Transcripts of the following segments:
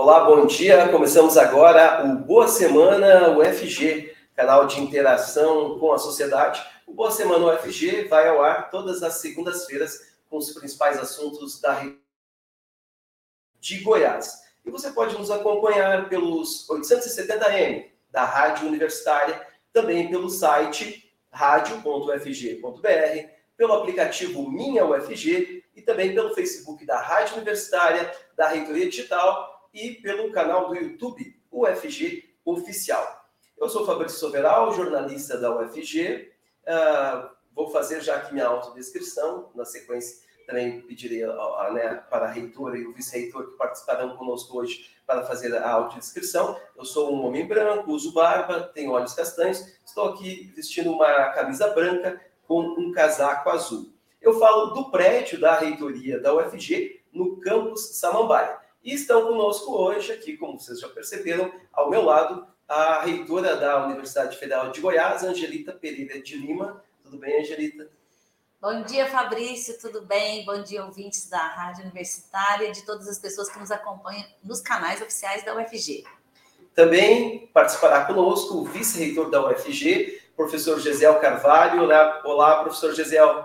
Olá, bom dia. Começamos agora o Boa Semana UFG, canal de interação com a sociedade. O Boa Semana UFG vai ao ar todas as segundas-feiras com os principais assuntos da de Goiás. E você pode nos acompanhar pelos 870M da Rádio Universitária, também pelo site radio.ufg.br, pelo aplicativo Minha UFG e também pelo Facebook da Rádio Universitária, da Reitoria Digital e pelo canal do YouTube UFG Oficial. Eu sou Fabrício Soveral, jornalista da UFG. Uh, ah, vou fazer já aqui minha autodescrição. Na sequência, também pedirei a, a, né, para a reitora e o vice-reitor que participarão conosco hoje para fazer a autodescrição. Eu sou um homem branco, uso barba, tenho olhos castanhos, estou aqui vestindo uma camisa branca com um casaco azul. Eu falo do prédio da reitoria da UFG no campus Samambaia. E estão conosco hoje aqui, como vocês já perceberam, ao meu lado, a reitora da Universidade Federal de Goiás, Angelita Pereira de Lima. Tudo bem, Angelita? Bom dia, Fabrício, tudo bem? Bom dia, ouvintes da Rádio Universitária e de todas as pessoas que nos acompanham nos canais oficiais da UFG. Também participará conosco o vice-reitor da UFG, professor Gesiel Carvalho. Olá, olá, professor Gesiel.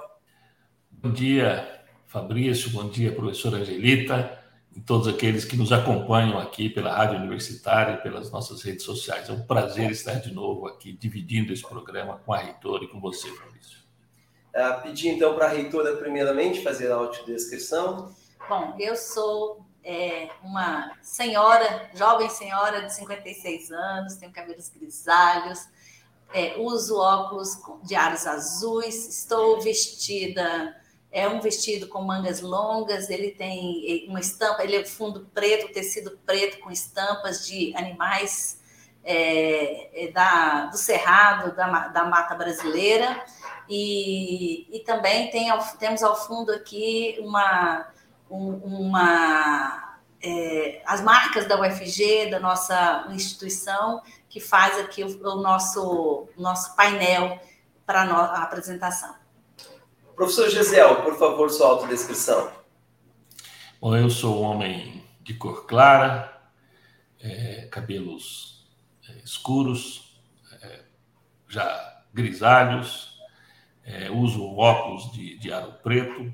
Bom dia, Fabrício. Bom dia, professora Angelita e todos aqueles que nos acompanham aqui pela Rádio Universitária e pelas nossas redes sociais. É um prazer estar de novo aqui, dividindo esse programa com a reitora e com você, Fabrício. Uh, pedir então para a reitora, primeiramente, fazer a audiodescrição. Bom, eu sou é, uma senhora, jovem senhora de 56 anos, tenho cabelos grisalhos, é, uso óculos de aros azuis, estou vestida é um vestido com mangas longas, ele tem uma estampa, ele é fundo preto, tecido preto com estampas de animais é, é, da, do cerrado, da, da mata brasileira. E, e também tem, temos ao fundo aqui uma, uma é, as marcas da UFG, da nossa instituição, que faz aqui o, o nosso, nosso painel para a apresentação. Professor Gisel, por favor, sua autodescrição. Bom, eu sou um homem de cor clara, é, cabelos é, escuros, é, já grisalhos, é, uso óculos de, de aro preto,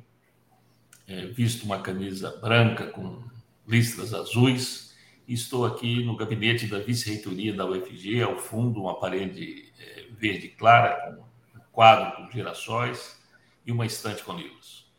é, visto uma camisa branca com listras azuis estou aqui no gabinete da vice-reitoria da UFG, ao fundo uma parede verde clara com um quadro com girassóis e uma estante com livros.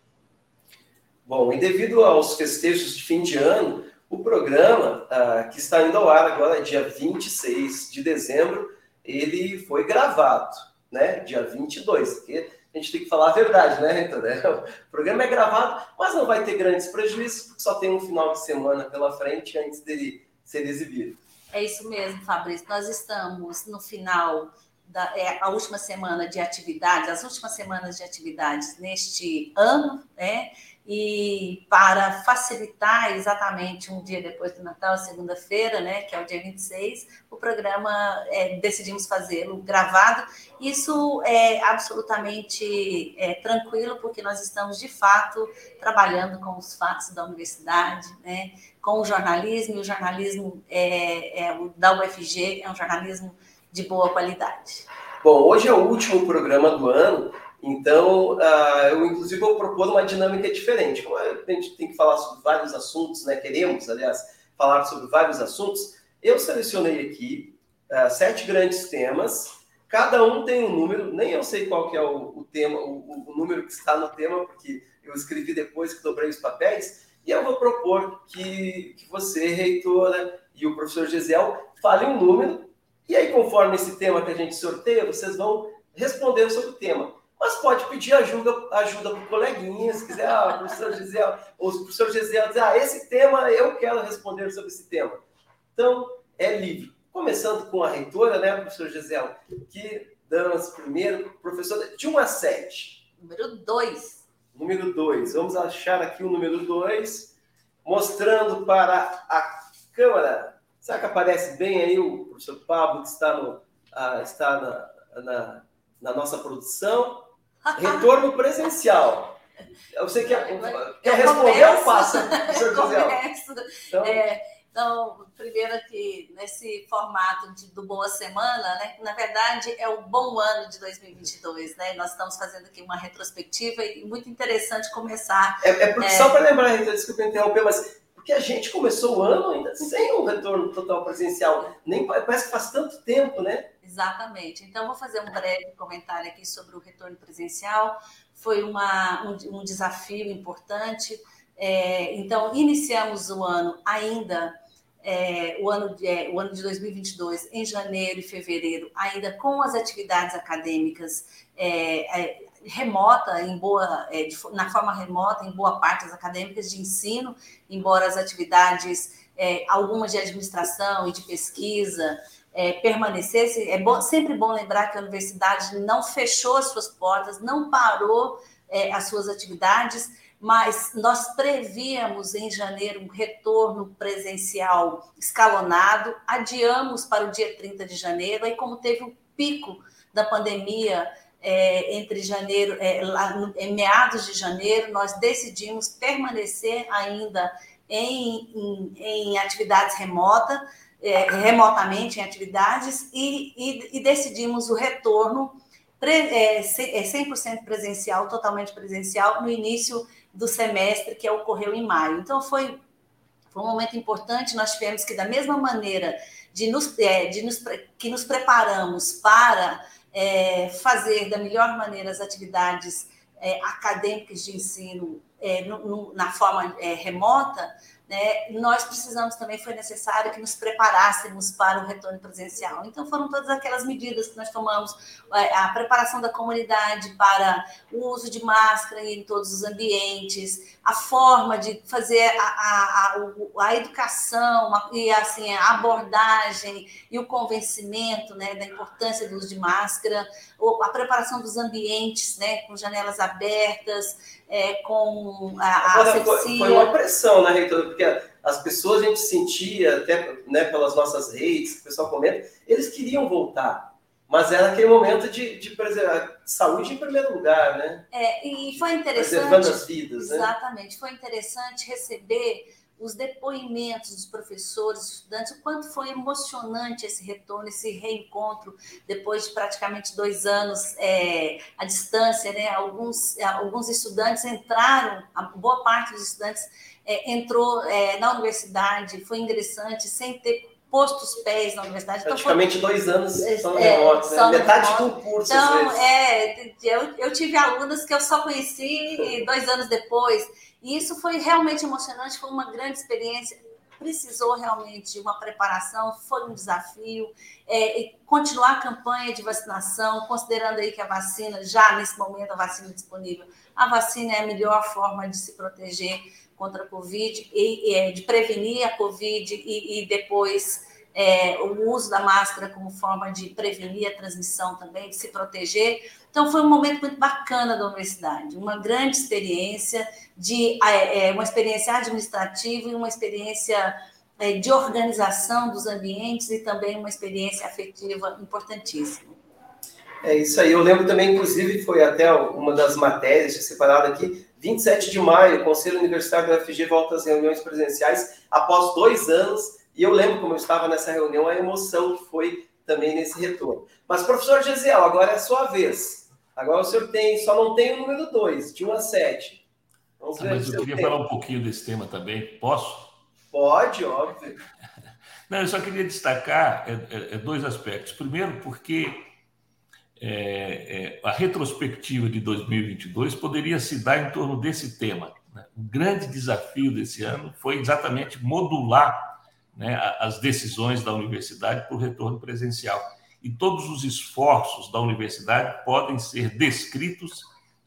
Bom, e devido aos festejos de fim de ano, o programa, ah, que está indo ao ar agora, dia 26 de dezembro, ele foi gravado, né? Dia 22, porque a gente tem que falar a verdade, né, então, né? O programa é gravado, mas não vai ter grandes prejuízos, porque só tem um final de semana pela frente antes dele ser exibido. É isso mesmo, Fabrício. Nós estamos no final da, é, a última semana de atividades, as últimas semanas de atividades neste ano, né? E para facilitar exatamente um dia depois do Natal, segunda-feira, né, que é o dia 26, o programa é, decidimos fazê-lo gravado. Isso é absolutamente é, tranquilo, porque nós estamos de fato trabalhando com os fatos da universidade, né, com o jornalismo, e o jornalismo é, é, da UFG é um jornalismo de boa qualidade. Bom, hoje é o último programa do ano, então uh, eu inclusive vou propor uma dinâmica diferente. Como a gente tem que falar sobre vários assuntos, né? Queremos, aliás, falar sobre vários assuntos. Eu selecionei aqui uh, sete grandes temas. Cada um tem um número, nem eu sei qual que é o, o tema, o, o número que está no tema, porque eu escrevi depois que dobrei os papéis. E eu vou propor que, que você, reitora, e o professor Gisel falem um número e aí, conforme esse tema que a gente sorteia, vocês vão respondendo sobre o tema. Mas pode pedir ajuda ajuda para o coleguinha, se quiser, ah, professor Gisele, ou o professor Gisele dizer, ah, esse tema eu quero responder sobre esse tema. Então, é livre. começando com a reitora, né, professor Gisele, que damos primeiro, professor, de 1 a 7. Número 2. Número 2. Vamos achar aqui o número 2, mostrando para a câmera. Será que aparece bem aí o professor Pablo, que está, no, ah, está na, na, na nossa produção? Retorno presencial. Você quer, quer responder ou passa, professor Então, é, então, primeiro aqui, nesse formato de, do Boa Semana, né? Na verdade, é o bom ano de 2022, né? Nós estamos fazendo aqui uma retrospectiva e muito interessante começar. É, é porque, é... só para lembrar, Rita, desculpa interromper, mas porque a gente começou o ano ainda sem um retorno total presencial. Nem parece que faz tanto tempo, né? Exatamente. Então, vou fazer um breve comentário aqui sobre o retorno presencial. Foi uma, um, um desafio importante. É, então, iniciamos o ano ainda é, o, ano de, é, o ano de 2022, em janeiro e fevereiro, ainda com as atividades acadêmicas é, é remota, em boa, é, de, na forma remota, em boa parte das acadêmicas de ensino, embora as atividades, é, algumas de administração e de pesquisa, permanecessem. É bom, sempre bom lembrar que a universidade não fechou as suas portas, não parou as suas atividades, mas nós prevíamos em janeiro um retorno presencial escalonado, adiamos para o dia 30 de janeiro, aí como teve um pico da pandemia é, entre janeiro, é, lá, em meados de janeiro, nós decidimos permanecer ainda em, em, em atividades remotas, é, remotamente em atividades, e, e, e decidimos o retorno pre, é, 100% é, presencial, totalmente presencial, no início do semestre que ocorreu em maio. Então, foi, foi um momento importante. Nós tivemos que, da mesma maneira de nos, é, de nos, que nos preparamos para é, fazer da melhor maneira as atividades é, acadêmicas de ensino é, no, no, na forma é, remota, né, nós precisamos também, foi necessário que nos preparássemos para o retorno presencial. Então, foram todas aquelas medidas que nós tomamos, é, a preparação da comunidade para o uso de máscara em todos os ambientes, a forma de fazer a, a, a, a educação e assim, a abordagem e o convencimento né, da importância do uso de máscara, a preparação dos ambientes né, com janelas abertas, é, com a, a foi, foi uma pressão, né, reitora? Porque as pessoas a gente sentia, até né, pelas nossas redes, que o pessoal comenta, eles queriam voltar. Mas era aquele momento de, de preservar saúde em primeiro lugar, né? É, e foi interessante. Preservando as vidas, né? Exatamente. Foi interessante receber os depoimentos dos professores, estudantes, o quanto foi emocionante esse retorno, esse reencontro, depois de praticamente dois anos é, à distância, né? Alguns, alguns estudantes entraram, a boa parte dos estudantes é, entrou é, na universidade, foi ingressante, sem ter posto os pés na universidade. Praticamente então, foi, dois anos só é, remoto, né? metade do curso. Então, é, eu, eu tive alunas que eu só conheci dois anos depois. E isso foi realmente emocionante, foi uma grande experiência. Precisou realmente de uma preparação, foi um desafio. É, continuar a campanha de vacinação, considerando aí que a vacina, já nesse momento, a vacina disponível, a vacina é a melhor forma de se proteger contra a Covid e, e é, de prevenir a Covid e, e depois é, o uso da máscara como forma de prevenir a transmissão também, de se proteger. Então, foi um momento muito bacana da universidade, uma grande experiência, de é, é, uma experiência administrativa e uma experiência é, de organização dos ambientes e também uma experiência afetiva importantíssima. É isso aí. Eu lembro também, inclusive, foi até uma das matérias separada aqui, 27 de maio, o Conselho Universitário da UFG volta às reuniões presenciais após dois anos. E eu lembro como eu estava nessa reunião, a emoção que foi também nesse retorno. Mas, professor Gesiel, agora é a sua vez. Agora o senhor tem, só não tem o número 2, de 1 a 7. Vamos ah, ver mas eu queria tem. falar um pouquinho desse tema também. Posso? Pode, óbvio. Não, eu só queria destacar é, é, é dois aspectos. Primeiro, porque é, a retrospectiva de 2022 poderia se dar em torno desse tema. Né? O grande desafio desse ano foi exatamente modular né, as decisões da universidade para o retorno presencial e todos os esforços da universidade podem ser descritos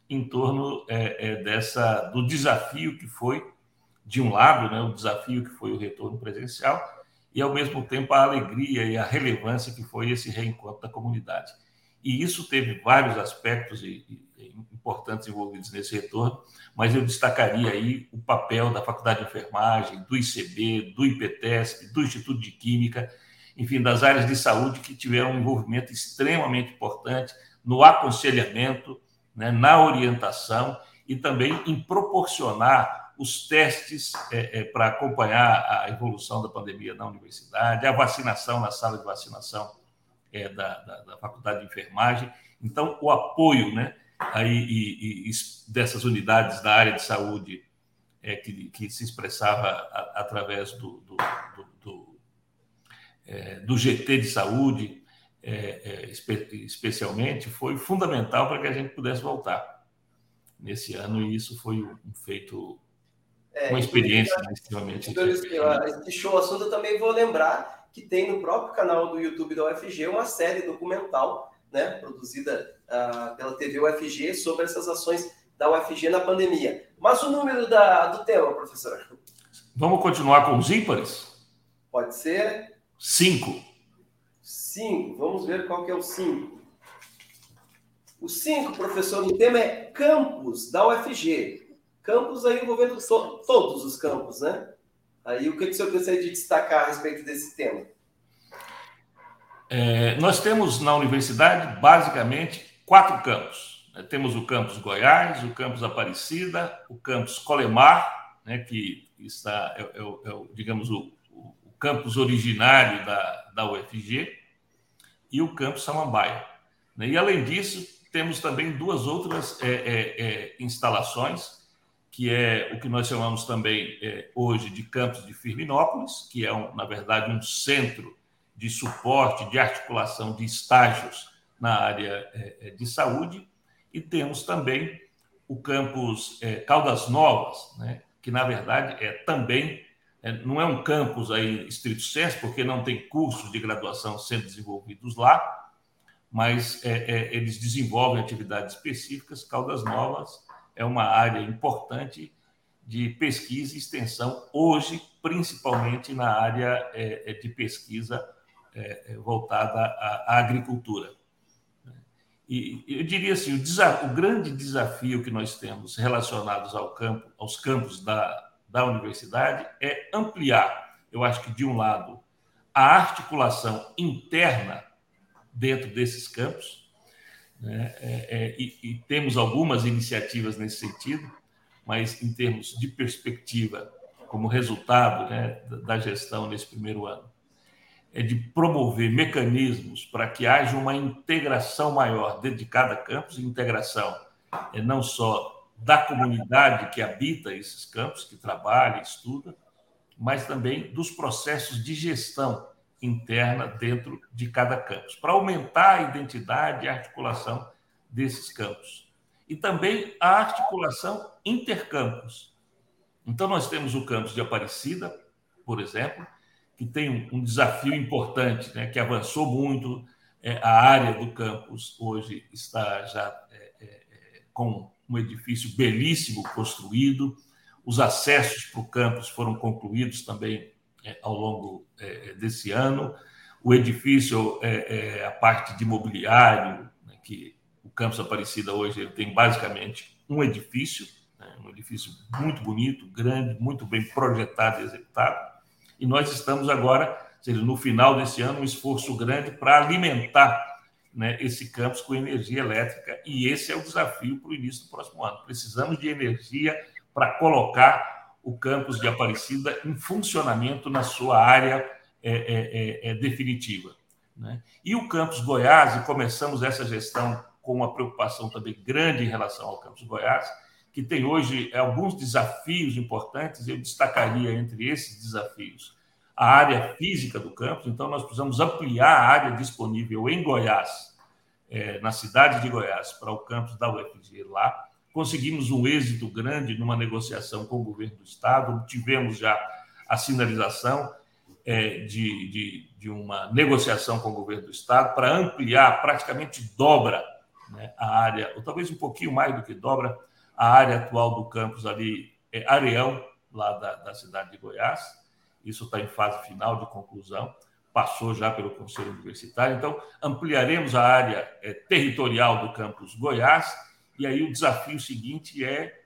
em torno é, é, dessa do desafio que foi de um lado, né, o desafio que foi o retorno presencial e, ao mesmo tempo, a alegria e a relevância que foi esse reencontro da comunidade. E isso teve vários aspectos importantes envolvidos nesse retorno, mas eu destacaria aí o papel da Faculdade de Enfermagem, do ICB, do IPTESP, do Instituto de Química, enfim, das áreas de saúde que tiveram um envolvimento extremamente importante no aconselhamento, né, na orientação e também em proporcionar os testes é, é, para acompanhar a evolução da pandemia na universidade, a vacinação na sala de vacinação é, da, da, da, Faculdade de Enfermagem. Então, o apoio né, aí, e, e, dessas unidades da área de saúde é, que, que, se expressava a, através do, do, do, do, é, do, GT de saúde, é, é, espe, especialmente, foi fundamental para que a gente pudesse voltar nesse ano, e isso foi um feito, é, uma experiência extremamente interessante. Deixou o assunto, eu também vou lembrar que tem no próprio canal do YouTube da UFG uma série documental, né, produzida uh, pela TV UFG sobre essas ações da UFG na pandemia. Mas o número da, do tema, professor? Vamos continuar com os ímpares? Pode ser. Cinco. Cinco. Vamos ver qual que é o cinco. O cinco, professor, o tema é campus da UFG. Campus aí envolvendo to todos os campos, né? Aí o que, que o senhor gostaria de destacar a respeito desse tema? É, nós temos na universidade basicamente quatro campos. Né? Temos o campus Goiás, o campus Aparecida, o campus Colemar, né, que está, é, é, é digamos, o, o, campus originário da, da UFG, e o campus Samambaia. Né? E além disso, temos também duas outras é, é, instalações que é o que nós chamamos também é, hoje de campus de Firminópolis, que é, um, na verdade, um centro de suporte, de articulação de estágios na área é, é de saúde, e temos também o campus é, Caldas Novas, né, que, na verdade, é também, é, não é um campus aí estrito senso, porque não tem cursos de graduação sendo desenvolvidos lá, mas é, eles desenvolvem atividades específicas. Caldas Novas é uma área importante de pesquisa e extensão, hoje, principalmente na área é, é de pesquisa é, é, voltada à, à, agricultura. E eu diria assim, o, o, grande desafio que nós temos relacionados ao campo, aos campos da, da universidade é ampliar, eu acho que de um lado, a articulação interna dentro desses campos, né? É, é, e, e temos algumas iniciativas nesse sentido, mas em termos de perspectiva, como resultado né, da gestão nesse primeiro ano, é de promover mecanismos para que haja uma integração maior dentro de cada campus, integração é não só da comunidade que habita esses campos, que trabalha, estuda, mas também dos processos de gestão interna dentro de cada campus, para aumentar a identidade e a articulação desses campos. E também a articulação intercampus. Então, nós temos o campus de Aparecida, por exemplo, que tem um desafio importante, né, que avançou muito. É, a área do campus hoje está já é, é, é com um edifício belíssimo construído, os acessos para o campus foram concluídos também ao longo desse ano. O edifício, a parte de mobiliário, né, que o Campus Aparecida hoje ele tem basicamente um edifício, né, um edifício muito bonito, grande, muito bem projetado e executado. E nós estamos agora, seja, no final desse ano, um esforço grande para alimentar né, esse campus com energia elétrica. E esse é o desafio para o início do próximo ano. Precisamos de energia para colocar o campus de Aparecida em funcionamento na sua área é, é, é, é, definitiva. Né? E o campus Goiás, e começamos essa gestão com uma preocupação também grande em relação ao campus Goiás, que tem hoje alguns desafios importantes, eu destacaria entre esses desafios a área física do campus, então nós precisamos ampliar a área disponível em Goiás, é, na cidade de Goiás, para o campus da UFG lá, conseguimos um êxito grande numa negociação com o governo do Estado, tivemos já a sinalização é, de, de, de, uma negociação com o governo do Estado para ampliar, praticamente dobra né, a área, ou talvez um pouquinho mais do que dobra, a área atual do campus ali, é, Areão, lá da, da cidade de Goiás. isso está em fase final de conclusão, passou já pelo Conselho Universitário. Então, ampliaremos a área é, territorial do campus Goiás, e aí o desafio seguinte é,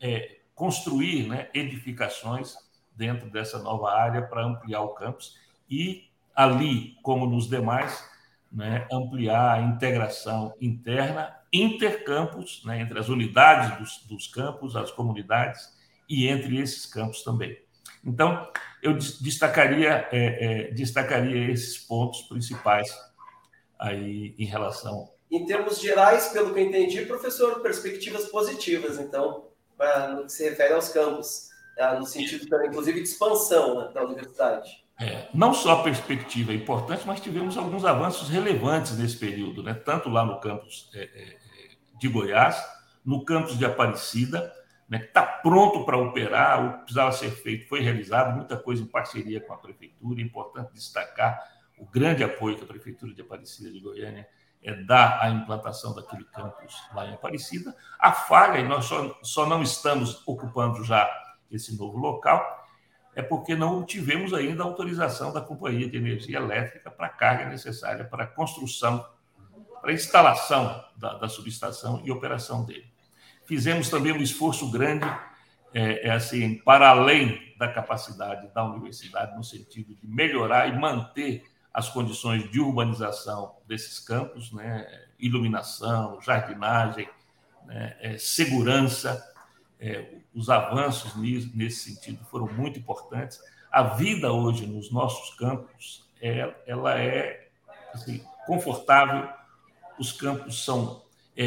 é construir né, edificações dentro dessa nova área para ampliar o campus e ali, como nos demais, né, ampliar a integração interna, intercampus, né, entre as unidades dos, dos campos, as comunidades e entre esses campos também. Então, eu destacaria, é, é, destacaria esses pontos principais aí em relação. Em termos gerais, pelo que eu entendi, professor, perspectivas positivas, então, no que se refere aos campos, tá? no sentido, inclusive, de expansão né, da universidade. É, não só a perspectiva é importante, mas tivemos alguns avanços relevantes nesse período, né? tanto lá no campus é, é, de Goiás, no campus de Aparecida, né, que está pronto para operar, o que precisava ser feito foi realizado, muita coisa em parceria com a Prefeitura. É importante destacar o grande apoio que a Prefeitura de Aparecida de Goiânia é, dá à implantação daquele campus lá em Aparecida. A falha, e nós só, só não estamos ocupando já esse novo local, é porque não tivemos ainda a autorização da Companhia de Energia Elétrica para a carga necessária para a construção, para a instalação da, da subestação e operação dele. Fizemos também um esforço grande, é, é assim, para além da capacidade da universidade, no sentido de melhorar e manter as condições de urbanização desses campos, né? iluminação, jardinagem, né? é, segurança, é, os avanços nesse sentido foram muito importantes. A vida hoje nos nossos campos, é, ela é assim, confortável, os campos são é,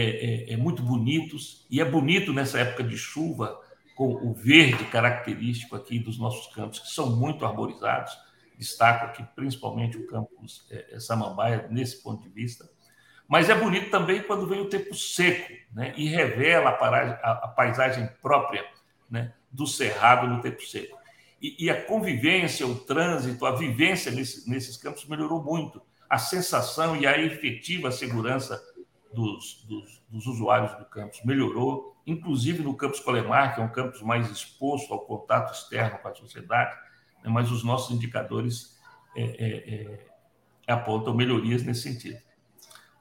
é, é, muito bonitos, e é bonito nessa época de chuva, com o verde característico aqui dos nossos campos, que são muito arborizados. Destaco aqui principalmente o campus é, é Samambaia, nesse ponto de vista. Mas é bonito também quando vem o tempo seco né? e revela a, paragem, a, a paisagem própria né? do cerrado no tempo seco. E, e, a convivência, o trânsito, a vivência nesse, nesses campos melhorou muito. A sensação e a efetiva segurança dos, dos, dos, usuários do campus melhorou, inclusive no campus Colemar, que é um campus mais exposto ao contato externo com a sociedade, né? mas os nossos indicadores é, é, é, apontam melhorias nesse sentido.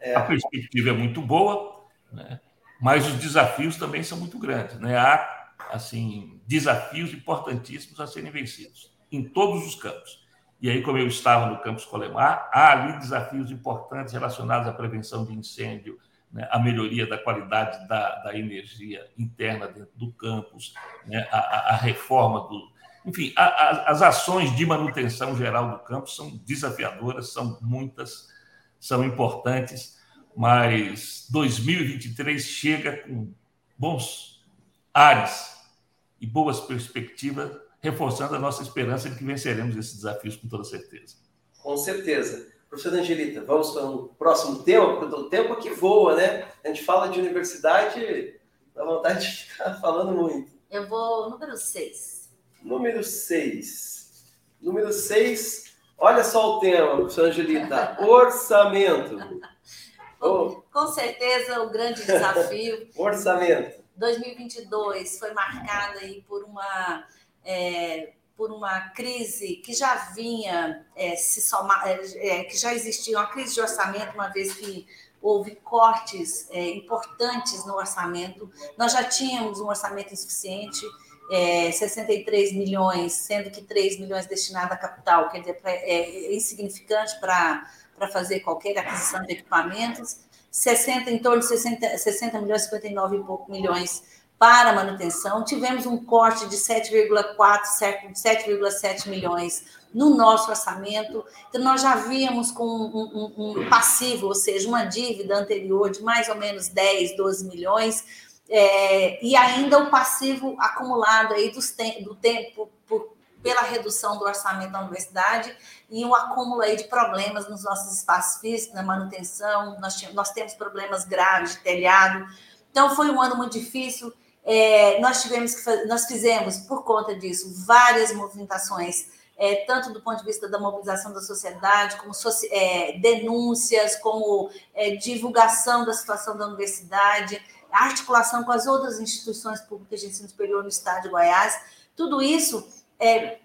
É. A perspectiva é muito boa, né? mas os desafios também são muito grandes. Né? Há assim desafios importantíssimos a serem vencidos em todos os campos. E aí, como eu estava no campus Colemar, há ali desafios importantes relacionados à prevenção de incêndio, né? a melhoria da qualidade da, da, energia interna dentro do campus, né? a, a, reforma do. Enfim, a, as ações de manutenção geral do campus são desafiadoras, são muitas são importantes, mas 2023 chega com bons ares e boas perspectivas, reforçando a nossa esperança de que venceremos esses desafios com toda certeza. Com certeza. Professora Angelita, vamos para o próximo tema, porque o tempo aqui voa, né? A gente fala de universidade, dá vontade de ficar falando muito. Eu vou número 6. Número 6. Número 6 Olha só o tema, professora Angelita: orçamento. Oh. Com certeza, o grande desafio. orçamento. 2022 foi marcado aí por uma. É, por uma crise que já vinha é, se somar, é, é, que já existia uma crise de orçamento, uma vez que houve cortes é, importantes no orçamento. Nós já tínhamos um orçamento insuficiente, é, 63 milhões, sendo que 3 milhões destinados à capital, quer dizer, é insignificante para fazer qualquer aquisição de equipamentos, 60, em torno de 60, 60 milhões, 59 e pouco milhões para manutenção. Tivemos um corte de 7,4, 7,7 milhões no nosso orçamento. Então, nós já víamos com um, um, um passivo, ou seja, uma dívida anterior de mais ou menos 10, 12 milhões é, e ainda o passivo acumulado aí dos te do tempo por, pela redução do orçamento da universidade e um acúmulo aí de problemas nos nossos espaços físicos, na manutenção, nós, nós temos problemas graves de telhado. Então, foi um ano muito difícil. É, nós tivemos que nós fizemos, por conta disso, várias movimentações, é, tanto do ponto de vista da mobilização da sociedade, como é, denúncias, como é, divulgação da situação da universidade a articulação com as outras instituições públicas de ensino superior no estado de Goiás, tudo isso é,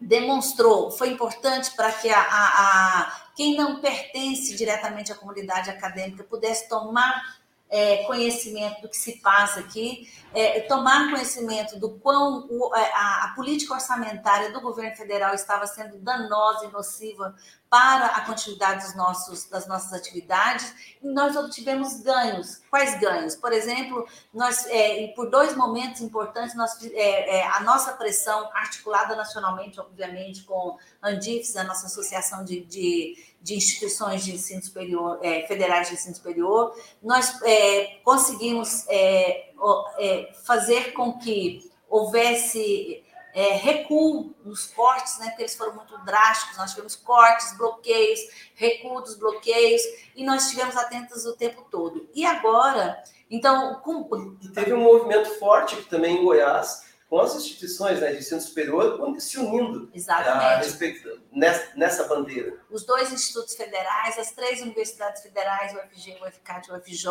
demonstrou, foi importante para que a, a, a, quem não pertence diretamente à comunidade acadêmica pudesse tomar é, conhecimento do que se passa aqui, é, tomar conhecimento do quão o, é, a, a, política orçamentária do governo federal estava sendo danosa e nociva para a continuidade dos nossos, das nossas atividades, e nós obtivemos ganhos. Quais ganhos? Por exemplo, nós, é, por dois momentos importantes, nós, é, é, a nossa pressão, articulada nacionalmente, obviamente, com a Andifes, a nossa associação de, de, de instituições de ensino superior, é, federais de ensino superior, nós é, conseguimos é, fazer com que houvesse é, recuo nos cortes, né, porque eles foram muito drásticos, nós tivemos cortes, bloqueios, recuo dos bloqueios, e nós estivemos atentos o tempo todo. E agora, então... Com... E teve um movimento forte também em Goiás, com as instituições né, de ensino superior se unindo Exatamente. A respeito, nessa, nessa bandeira. Os dois institutos federais, as três universidades federais, o UFG, o UFCAT e o UFJ,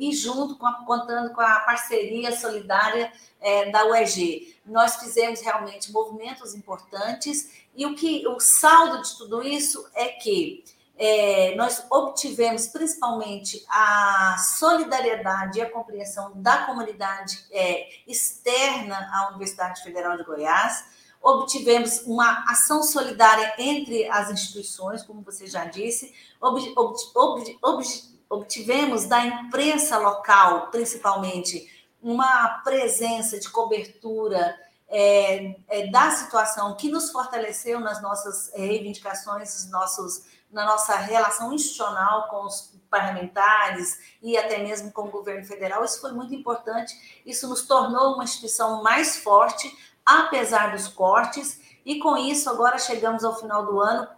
e junto com a, contando com a parceria solidária é, da UEG. Nós fizemos realmente movimentos importantes e o que o saldo de tudo isso é que é, nós obtivemos principalmente a solidariedade e a compreensão da comunidade é, externa à Universidade Federal de Goiás, obtivemos uma ação solidária entre as instituições, como você já disse, ob, ob, ob, obtivemos da imprensa local, principalmente, uma presença de cobertura é, é, da situação que nos fortaleceu nas nossas reivindicações, nos nossos na nossa relação institucional com os parlamentares e até mesmo com o governo federal. Isso foi muito importante. Isso nos tornou uma instituição mais forte, apesar dos cortes. E com isso, agora chegamos ao final do ano,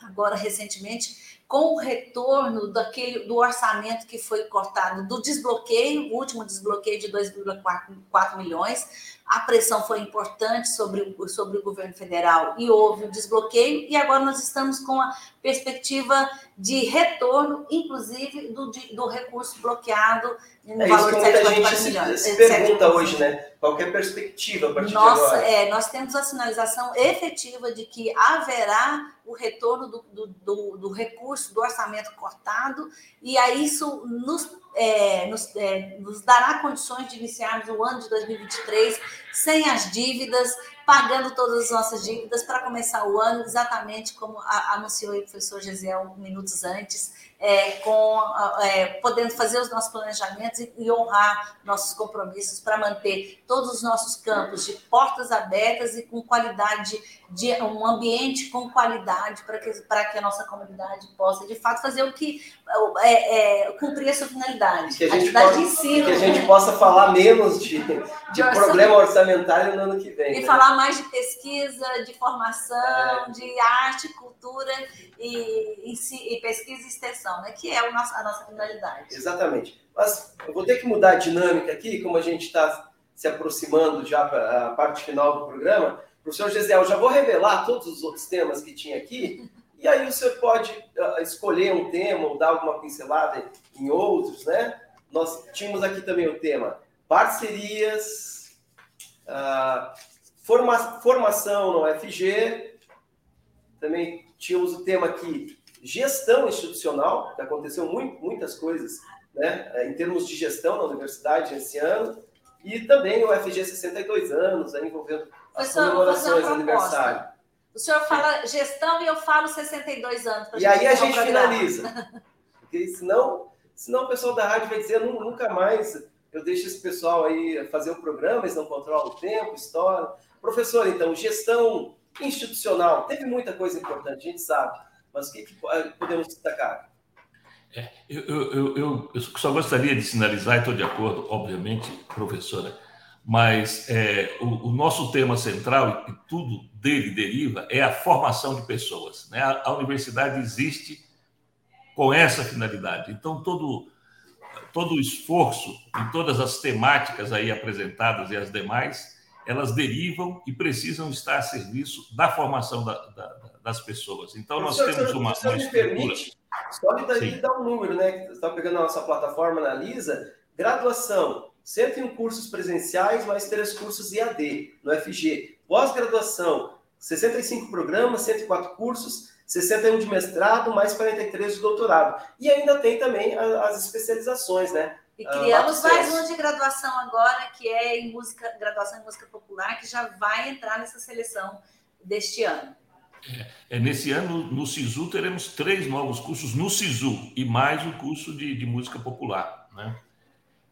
agora recentemente, com o retorno daquele, do orçamento que foi cortado, do desbloqueio, o último desbloqueio de 2,4 milhões, a pressão foi importante sobre, sobre o governo federal e houve o desbloqueio, e agora nós estamos com a perspectiva de retorno, inclusive do, do recurso bloqueado no é valor de 7,4 milhões. Se pergunta hoje, né? Qual é a perspectiva a partir Nossa, de agora? É, nós temos a sinalização efetiva de que haverá o retorno do, do, do, do recurso, do orçamento cortado, e aí isso nos é, nos, é, nos, dará condições de iniciarmos o ano de 2023 sem as dívidas, pagando todas as nossas dívidas para começar o ano, exatamente como a, anunciou o professor Gesiel minutos antes, é, com, é, podendo fazer os nossos planejamentos e, e honrar nossos compromissos para manter todos os nossos campos de portas abertas e com qualidade, de um ambiente com qualidade para que, que a nossa comunidade possa, de fato, fazer o que é, é cumprir a sua finalidade. Que a gente, possa, ensino, que a gente possa falar menos de, de problema orçamentário no ano que vem. E né? falar mais de pesquisa, de formação, é. de arte, cultura e, e, e pesquisa e extensão né? que é nosso, a nossa finalidade. Exatamente. Mas eu vou ter que mudar a dinâmica aqui, como a gente está se aproximando já para a parte final do programa. Professor Gesiel, já vou revelar todos os outros temas que tinha aqui, e aí o senhor pode uh, escolher um tema ou dar alguma pincelada em outros, né? Nós tínhamos aqui também o tema parcerias, uh, forma, formação no UFG, também tínhamos o tema aqui gestão institucional, que aconteceu muito, muitas coisas né, em termos de gestão na universidade esse ano, e também o FG 62 anos, né, envolvendo as Pessoal, comemorações do aniversário. O senhor fala gestão e eu falo 62 anos. E aí a gente finaliza. Porque senão, senão o pessoal da rádio vai dizer nunca mais eu deixo esse pessoal aí fazer o programa, eles não controlam o tempo, história. Professor, então, gestão institucional, teve muita coisa importante, a gente sabe. Mas o que, que podemos destacar? É, eu, eu, eu, eu, só gostaria de sinalizar, e estou de acordo, obviamente, professora, mas é, o, o, nosso tema central, e tudo dele deriva, é a formação de pessoas. Né? A, a universidade existe com essa finalidade. Então, todo, todo o esforço e todas as temáticas aí apresentadas e as demais, elas derivam e precisam estar a serviço da formação da, da, das pessoas. Então, nós senhor, temos uma, uma estrutura... Permite, só dar um número, né? Que você está pegando a nossa plataforma, analisa. Graduação, 101 cursos presenciais, mais três cursos IAD no FG. Pós-graduação, 65 programas, 104 cursos, 61 de mestrado, mais 43 de doutorado. E ainda tem também as especializações, né? E criamos ah, mais uma de graduação agora, que é em música, graduação em música popular, que já vai entrar nessa seleção deste ano. É, é, nesse ano, no SISU, teremos três novos cursos no SISU e mais o curso de, de música popular. Né?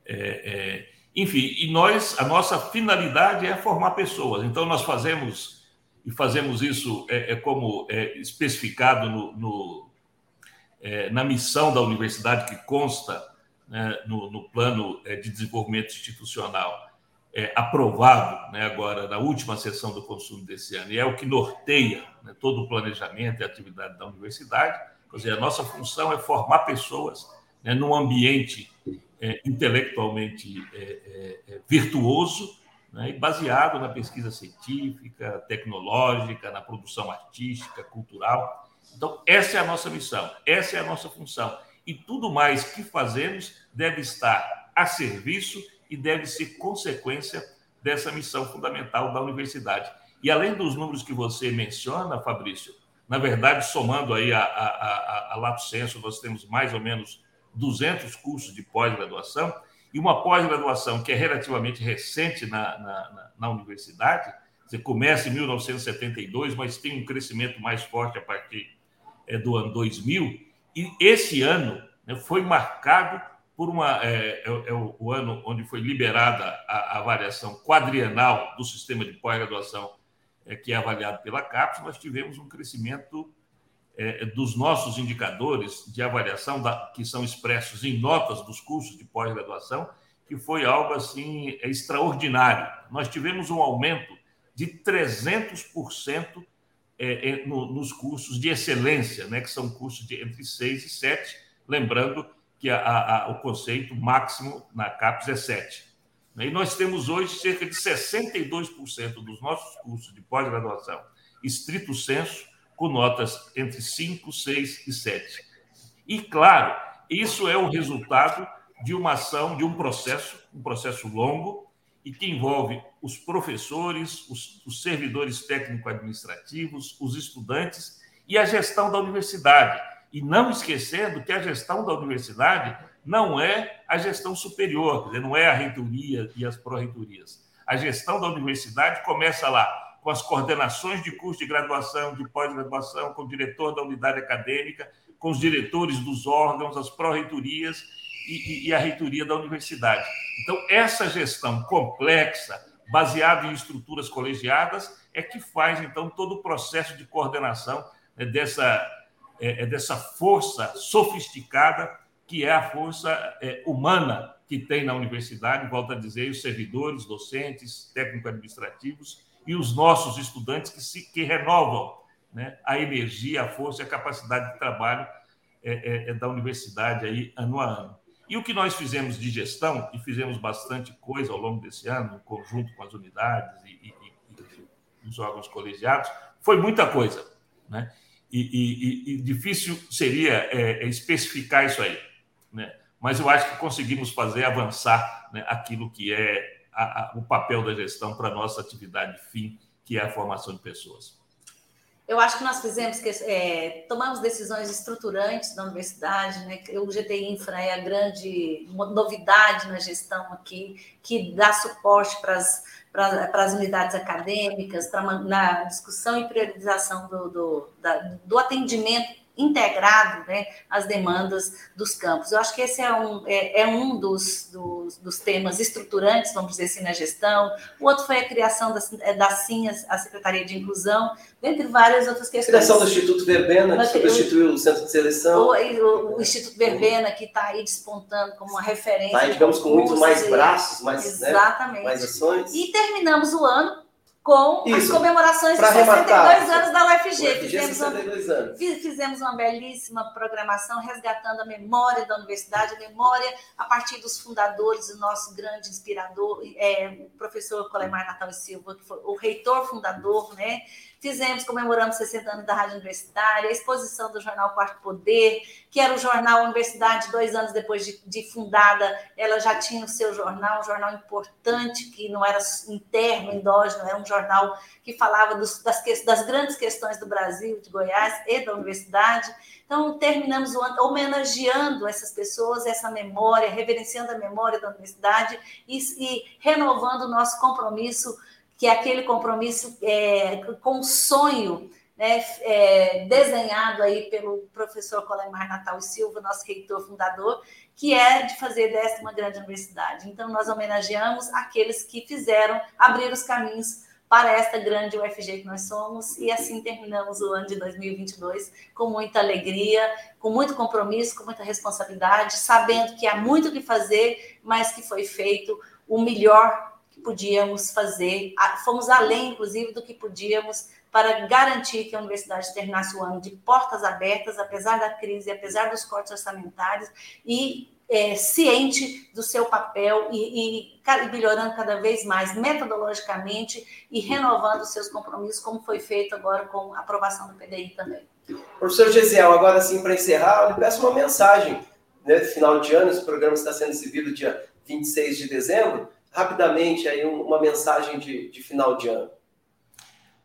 É, é, enfim, e nós, a nossa finalidade é formar pessoas. Então, nós fazemos, e fazemos isso é, é como é especificado no, no é, na missão da universidade, que consta né, no, no, plano de desenvolvimento institucional é, aprovado né, agora na última sessão do consumo desse ano, e é o que norteia né, todo o planejamento e atividade da universidade. Quer dizer, a nossa função é formar pessoas né, num ambiente é, intelectualmente é virtuoso né, e baseado na pesquisa científica, tecnológica, na produção artística, cultural. Então, essa é a nossa missão, essa é a nossa função. E tudo mais que fazemos deve estar a serviço e deve ser consequência dessa missão fundamental da universidade. E além dos números que você menciona, Fabrício, na verdade, somando aí a, a, a, a Lato Senso, nós temos mais ou menos 200 cursos de pós-graduação, e uma pós-graduação que é relativamente recente na, na, na, universidade, você começa em 1972, mas tem um crescimento mais forte a partir é, do ano 2000, e esse ano né, foi marcado por uma é, é, é o, o, ano onde foi liberada a, a, avaliação quadrienal do sistema de pós-graduação é, que é avaliado pela CAPES, nós tivemos um crescimento é, dos nossos indicadores de avaliação da, que são expressos em notas dos cursos de pós-graduação, que foi algo assim extraordinário. Nós tivemos um aumento de 300% é, é, no, nos cursos de excelência, né, que são cursos de entre 6 e 7, lembrando que a, a, o conceito máximo na CAPES é 7. E nós temos hoje cerca de 62% dos nossos cursos de pós-graduação, estrito senso, com notas entre 5, 6 e 7. E, claro, isso é o resultado de uma ação, de um processo, um processo longo, e que envolve os professores, os, os servidores técnico-administrativos, os estudantes e a gestão da universidade e não esquecendo que a gestão da universidade não é a gestão superior, dizer, não é a reitoria e as pró-reitorias. A gestão da universidade começa lá, com as coordenações de curso de graduação, de pós-graduação, com o diretor da unidade acadêmica, com os diretores dos órgãos, as pró-reitorias e, e, a reitoria da universidade. Então, essa gestão complexa, baseada em estruturas colegiadas, é que faz, então, todo o processo de coordenação né, dessa é, é dessa força sofisticada que é a força é, humana que tem na universidade, volto a dizer, os servidores, docentes, técnico-administrativos e os nossos estudantes que, se, que renovam né, a energia, a força e a capacidade de trabalho é, é, é, da universidade aí, ano a ano. E o que nós fizemos de gestão, e fizemos bastante coisa ao longo desse ano, em conjunto com as unidades e, e, e os órgãos colegiados, foi muita coisa. Né? e, e, difícil seria é, é, especificar isso aí, né? mas eu acho que conseguimos fazer avançar né, aquilo que é a, a, o papel da gestão para a nossa atividade fim, que é a formação de pessoas. Eu acho que nós fizemos, que, é, tomamos decisões estruturantes na universidade, né? o GTI Infra é a grande novidade na gestão aqui, que dá suporte para as para as unidades acadêmicas, para na discussão e priorização do, do, da, do atendimento integrado né, às demandas dos campos. Eu acho que esse é um, é, é um dos, dos, dos, temas estruturantes, vamos dizer assim, na gestão. O outro foi a criação da, da CINHAS, a Secretaria de Inclusão, dentre várias outras questões. Criação do Instituto Verbena, que substituiu o Centro de Seleção. O, o, Instituto Verbena, que está aí despontando como uma referência. Tá, digamos, com muito mais braços, mais, Exatamente. Né, mais ações. E terminamos o ano com Isso, as comemorações de 62 rematar, anos da UFG. UFG fizemos, uma, fizemos uma belíssima programação resgatando a memória da universidade, a memória a partir dos fundadores, o nosso grande inspirador, é, o professor Colemar Natal e Silva, que foi o reitor fundador, né? Fizemos, comemoramos 60 anos da Rádio Universitária, a exposição do jornal Quarto Poder, que era o jornal Universidade, dois anos depois de, de fundada, ela já tinha o seu jornal, um jornal importante, que não era interno, endógeno, era um jornal que falava dos, das, das grandes questões do Brasil, de Goiás e da universidade. Então, terminamos o ano homenageando essas pessoas, essa memória, reverenciando a memória da universidade e, e renovando o nosso compromisso, que é aquele compromisso é, com o sonho né, é, desenhado aí pelo professor Colemar Natal Silva, nosso reitor fundador, que é de fazer desta uma grande universidade. Então, nós homenageamos aqueles que fizeram abrir os caminhos para esta grande UFG que nós somos, e assim terminamos o ano de 2022 com muita alegria, com muito compromisso, com muita responsabilidade, sabendo que há muito o que fazer, mas que foi feito o melhor que podíamos fazer. Fomos além, inclusive, do que podíamos para garantir que a universidade terminasse o ano de portas abertas, apesar da crise, apesar dos cortes orçamentários, e é, ciente do seu papel e, e, melhorando cada vez mais metodologicamente e renovando seus compromissos, como foi feito agora com a aprovação do PDI também. Professor Gesiel, agora sim, para encerrar, eu lhe peço uma mensagem. Né, final de ano, esse programa está sendo exibido dia 26 de dezembro. Rapidamente, aí uma mensagem de, de final de ano.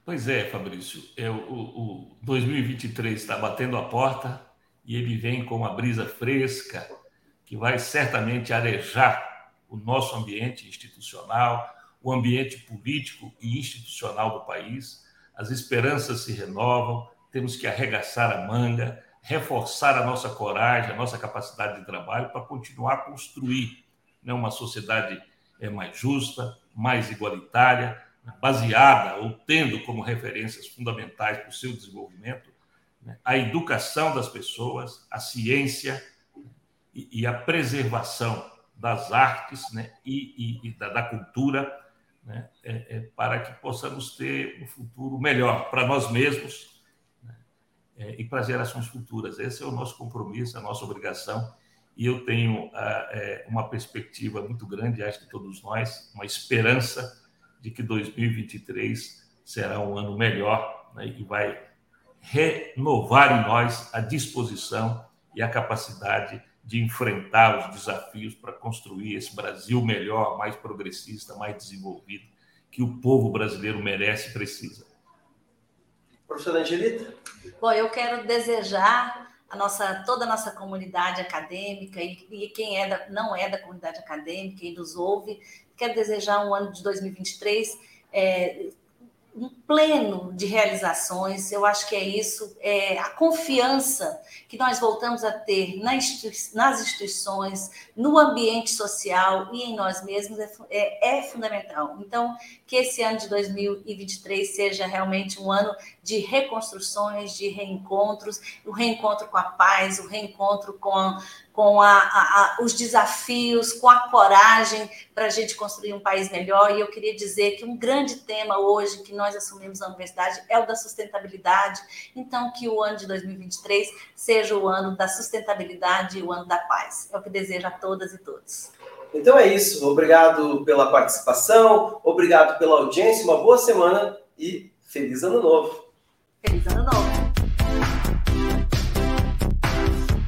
Pois é, Fabrício, é, o, o 2023 está batendo a porta e ele vem com uma brisa fresca, que vai certamente arejar o nosso ambiente institucional, o ambiente político e institucional do país. As esperanças se renovam, temos que arregaçar a manga, reforçar a nossa coragem, a nossa capacidade de trabalho para continuar a construir né, uma sociedade é, mais justa, mais igualitária, baseada ou tendo como referências fundamentais para o seu desenvolvimento né, a educação das pessoas, a ciência, e, a preservação das artes né, e, e, e da, da, cultura né, é, é, para que possamos ter um futuro melhor para nós mesmos né, é, e para gerações futuras. Esse é o nosso compromisso, a nossa obrigação. E eu tenho ah, é, uma perspectiva muito grande, acho que todos nós, uma esperança de que 2023 será um ano melhor né, e vai renovar em nós a disposição e a capacidade de enfrentar os desafios para construir esse Brasil melhor, mais progressista, mais desenvolvido, que o povo brasileiro merece e precisa. Professora Angelita? Bom, eu quero desejar a nossa, toda a nossa comunidade acadêmica e, e quem é da, não é da comunidade acadêmica e nos ouve, quero desejar um ano de 2023 é, um pleno de realizações, eu acho que é isso, é a confiança que nós voltamos a ter nas instituições, no ambiente social e em nós mesmos é, é, é, fundamental. Então, que esse ano de 2023 seja realmente um ano de reconstruções, de reencontros, o reencontro com a paz, o reencontro com com a, a, a, os desafios, com a coragem para a gente construir um país melhor. E eu queria dizer que um grande tema hoje que nós assumimos na universidade é o da sustentabilidade. Então, que o ano de 2023 seja o ano da sustentabilidade e o ano da paz. É o que desejo a todas e todos. Então é isso. Obrigado pela participação, obrigado pela audiência, uma boa semana e feliz ano novo. Feliz ano novo.